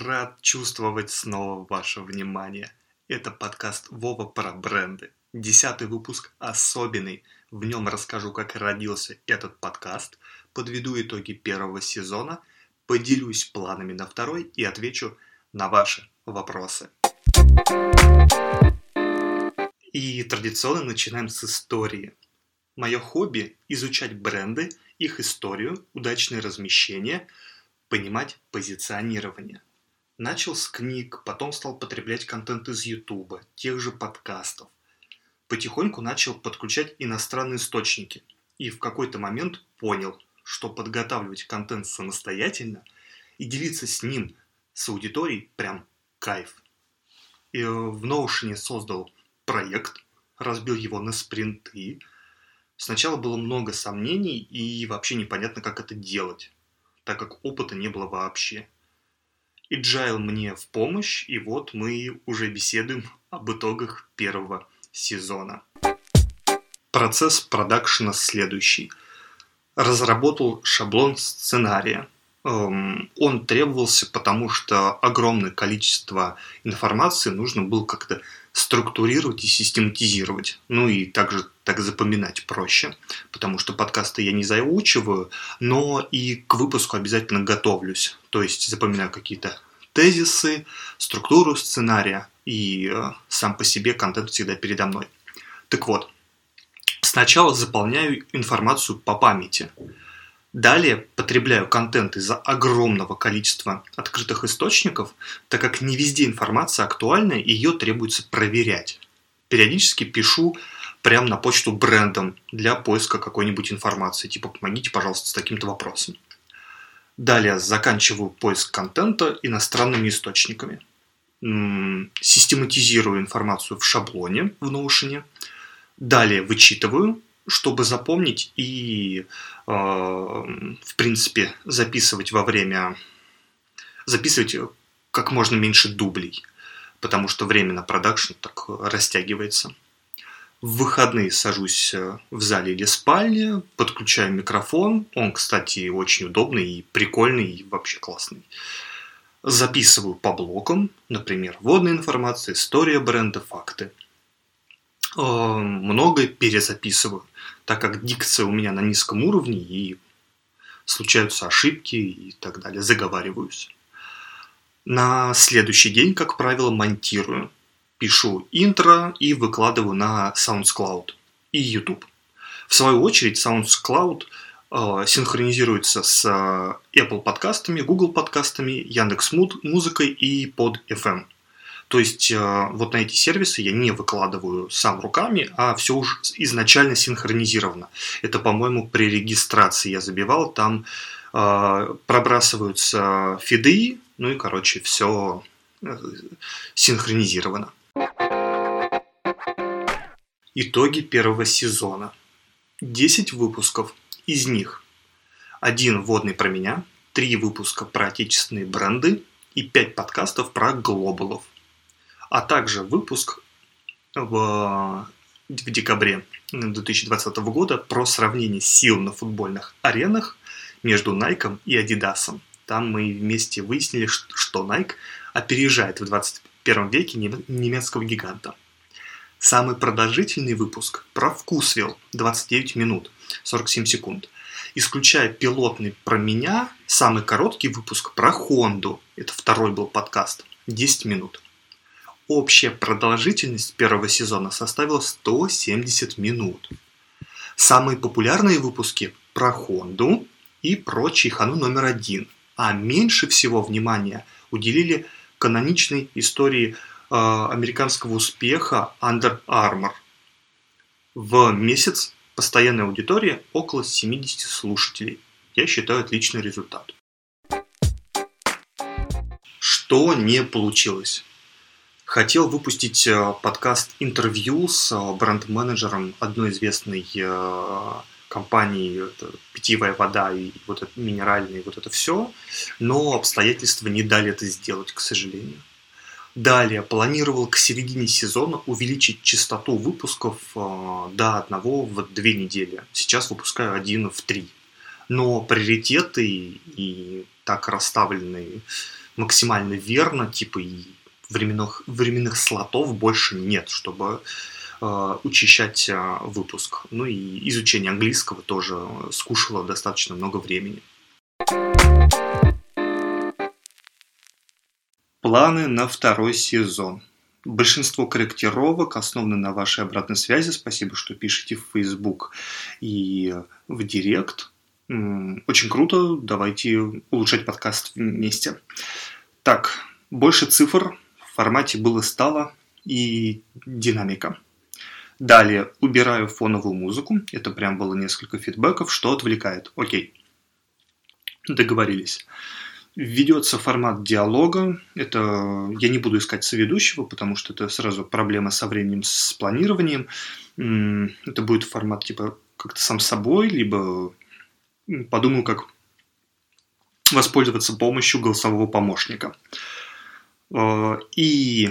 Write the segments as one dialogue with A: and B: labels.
A: Рад чувствовать снова ваше внимание. Это подкаст Вова про бренды. Десятый выпуск особенный. В нем расскажу, как родился этот подкаст, подведу итоги первого сезона, поделюсь планами на второй и отвечу на ваши вопросы. И традиционно начинаем с истории. Мое хобби – изучать бренды, их историю, удачное размещение, понимать позиционирование – Начал с книг, потом стал потреблять контент из Ютуба, тех же подкастов. Потихоньку начал подключать иностранные источники. И в какой-то момент понял, что подготавливать контент самостоятельно и делиться с ним, с аудиторией, прям кайф. И э, в Notion создал проект, разбил его на спринты. Сначала было много сомнений и вообще непонятно, как это делать, так как опыта не было вообще. Agile мне в помощь, и вот мы уже беседуем об итогах первого сезона. Процесс продакшена следующий. Разработал шаблон сценария. Эм, он требовался, потому что огромное количество информации нужно было как-то структурировать и систематизировать. Ну и также так запоминать проще, потому что подкасты я не заучиваю, но и к выпуску обязательно готовлюсь. То есть запоминаю какие-то тезисы, структуру сценария, и э, сам по себе контент всегда передо мной. Так вот, сначала заполняю информацию по памяти. Далее потребляю контент из-за огромного количества открытых источников, так как не везде информация актуальна, и ее требуется проверять. Периодически пишу прямо на почту брендом для поиска какой-нибудь информации, типа «помогите, пожалуйста, с таким-то вопросом». Далее заканчиваю поиск контента иностранными источниками. Систематизирую информацию в шаблоне в Notion. Далее вычитываю, чтобы запомнить и, э, в принципе, записывать во время... Записывать как можно меньше дублей, потому что время на продакшн так растягивается. В выходные сажусь э, в зале или спальне, подключаю микрофон. Он, кстати, очень удобный и прикольный, и вообще классный. Записываю по блокам, например, вводная информация, история бренда, факты. Э, многое перезаписываю, так как дикция у меня на низком уровне и случаются ошибки и так далее, заговариваюсь. На следующий день, как правило, монтирую пишу интро и выкладываю на SoundCloud и YouTube. В свою очередь SoundCloud э, синхронизируется с э, Apple подкастами, Google подкастами, Яндекс Музыкой и под FM. То есть э, вот на эти сервисы я не выкладываю сам руками, а все уже изначально синхронизировано. Это, по-моему, при регистрации я забивал, там э, пробрасываются фиды, ну и, короче, все э, синхронизировано. Итоги первого сезона. 10 выпусков. Из них один вводный про меня, 3 выпуска про отечественные бренды и 5 подкастов про глобалов. А также выпуск в, в декабре 2020 года про сравнение сил на футбольных аренах между Nike и Adidas. Там мы вместе выяснили, что Nike опережает в 21 веке немецкого гиганта. Самый продолжительный выпуск про Вкусвилл 29 минут 47 секунд. Исключая пилотный про меня, самый короткий выпуск про Хонду, это второй был подкаст, 10 минут. Общая продолжительность первого сезона составила 170 минут. Самые популярные выпуски про Хонду и про Чайхану номер один, а меньше всего внимания уделили каноничной истории Э, американского успеха Under Armour. В месяц постоянная аудитория около 70 слушателей. Я считаю отличный результат. Что не получилось? Хотел выпустить э, подкаст интервью с э, бренд-менеджером одной известной компании питьевая вода и вот это минеральные, вот это все, но обстоятельства не дали это сделать, к сожалению. Далее планировал к середине сезона увеличить частоту выпусков э, до одного в две недели. Сейчас выпускаю один в три. Но приоритеты и так расставлены максимально верно, типа и временных, временных слотов больше нет, чтобы э, учащать э, выпуск. Ну и изучение английского тоже скушало достаточно много времени. Планы на второй сезон. Большинство корректировок основаны на вашей обратной связи. Спасибо, что пишете в Facebook и в Директ. Очень круто. Давайте улучшать подкаст вместе. Так, больше цифр формате было-стало и динамика. Далее убираю фоновую музыку. Это прям было несколько фидбэков, что отвлекает. Окей. Договорились. Ведется формат диалога. Это я не буду искать соведущего, потому что это сразу проблема со временем, с планированием. Это будет формат типа как-то сам собой, либо подумаю, как воспользоваться помощью голосового помощника. Э, и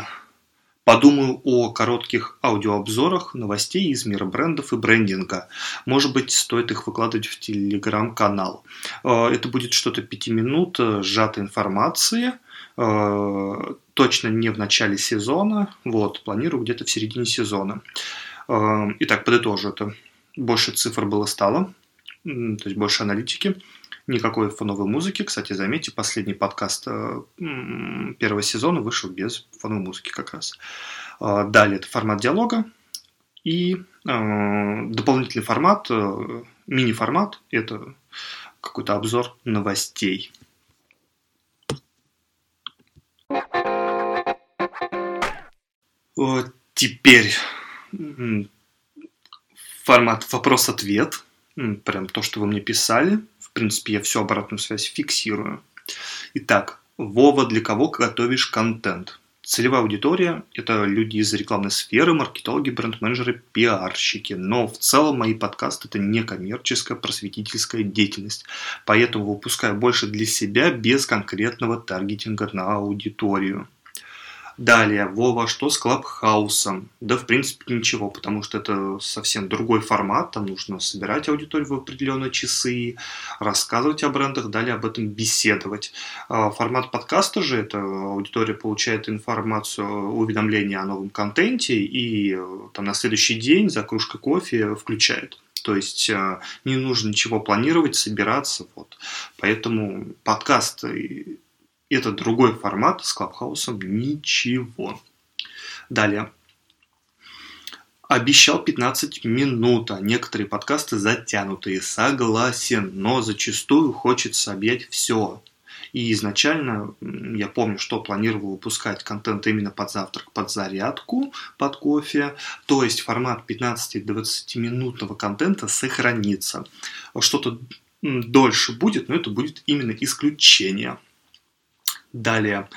A: подумаю о коротких аудиообзорах новостей из мира брендов и брендинга. Может быть, стоит их выкладывать в телеграм-канал. Э, это будет что-то 5 минут э, сжатой информации, точно не в начале сезона, вот, планирую где-то в середине сезона. Итак, подытожу это. Больше цифр было стало, то есть больше аналитики, никакой фоновой музыки. Кстати, заметьте, последний подкаст э, первого сезона вышел без фоновой музыки как раз. А, далее это формат диалога и э, дополнительный формат, э, мини-формат, это какой-то обзор новостей. Вот теперь формат вопрос-ответ – прям то, что вы мне писали. В принципе, я всю обратную связь фиксирую. Итак, Вова, для кого готовишь контент? Целевая аудитория – это люди из рекламной сферы, маркетологи, бренд-менеджеры, пиарщики. Но в целом мои подкасты – это не коммерческая просветительская деятельность. Поэтому выпускаю больше для себя без конкретного таргетинга на аудиторию. Далее, Вова, что с Клабхаусом? Да, в принципе, ничего, потому что это совсем другой формат, там нужно собирать аудиторию в определенные часы, рассказывать о брендах, далее об этом беседовать. А, формат подкаста же, это аудитория получает информацию, уведомления о новом контенте и э, там на следующий день за кружкой кофе включает. То есть э, не нужно ничего планировать, собираться. Вот. Поэтому подкаст это другой формат с Клабхаусом ничего. Далее. Обещал 15 минут, а некоторые подкасты затянутые. Согласен, но зачастую хочется объять все. И изначально я помню, что планировал выпускать контент именно под завтрак, под зарядку, под кофе. То есть формат 15-20 минутного контента сохранится. Что-то дольше будет, но это будет именно исключение. Далее.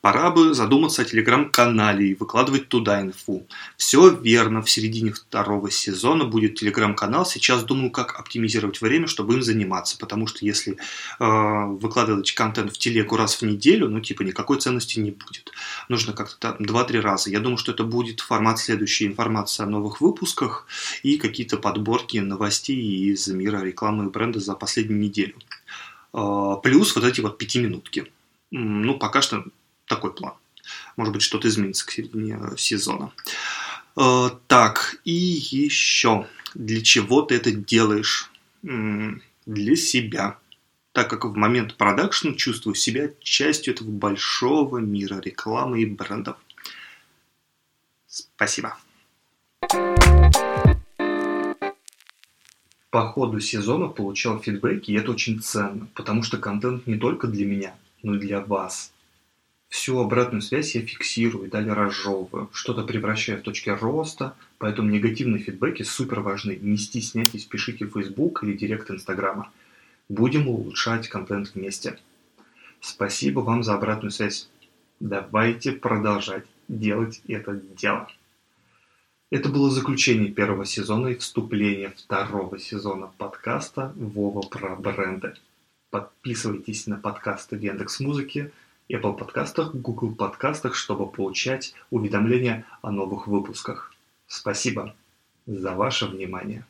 A: Пора бы задуматься о телеграм-канале и выкладывать туда инфу. Все верно, в середине второго сезона будет телеграм-канал. Сейчас думаю, как оптимизировать время, чтобы им заниматься. Потому что если э, выкладывать контент в телегу раз в неделю, ну типа никакой ценности не будет. Нужно как-то 2-3 раза. Я думаю, что это будет формат следующей информации о новых выпусках и какие-то подборки новостей из мира рекламы и бренда за последнюю неделю. Э, плюс вот эти вот пятиминутки ну, пока что такой план. Может быть, что-то изменится к середине э, сезона. Э, так, и еще. Для чего ты это делаешь? Для себя. Так как в момент продакшн чувствую себя частью этого большого мира рекламы и брендов. Спасибо. По ходу сезона получал фидбэки, и это очень ценно, потому что контент не только для меня – но и для вас. Всю обратную связь я фиксирую и далее разжевываю, что-то превращаю в точки роста, поэтому негативные фидбэки супер важны. Не стесняйтесь, пишите в Facebook или директ Инстаграма. Будем улучшать контент вместе. Спасибо вам за обратную связь. Давайте продолжать делать это дело. Это было заключение первого сезона и вступление второго сезона подкаста «Вова про бренды». Подписывайтесь на подкасты в Яндекс Музыке, Apple подкастах, Google подкастах, чтобы получать уведомления о новых выпусках. Спасибо за ваше внимание.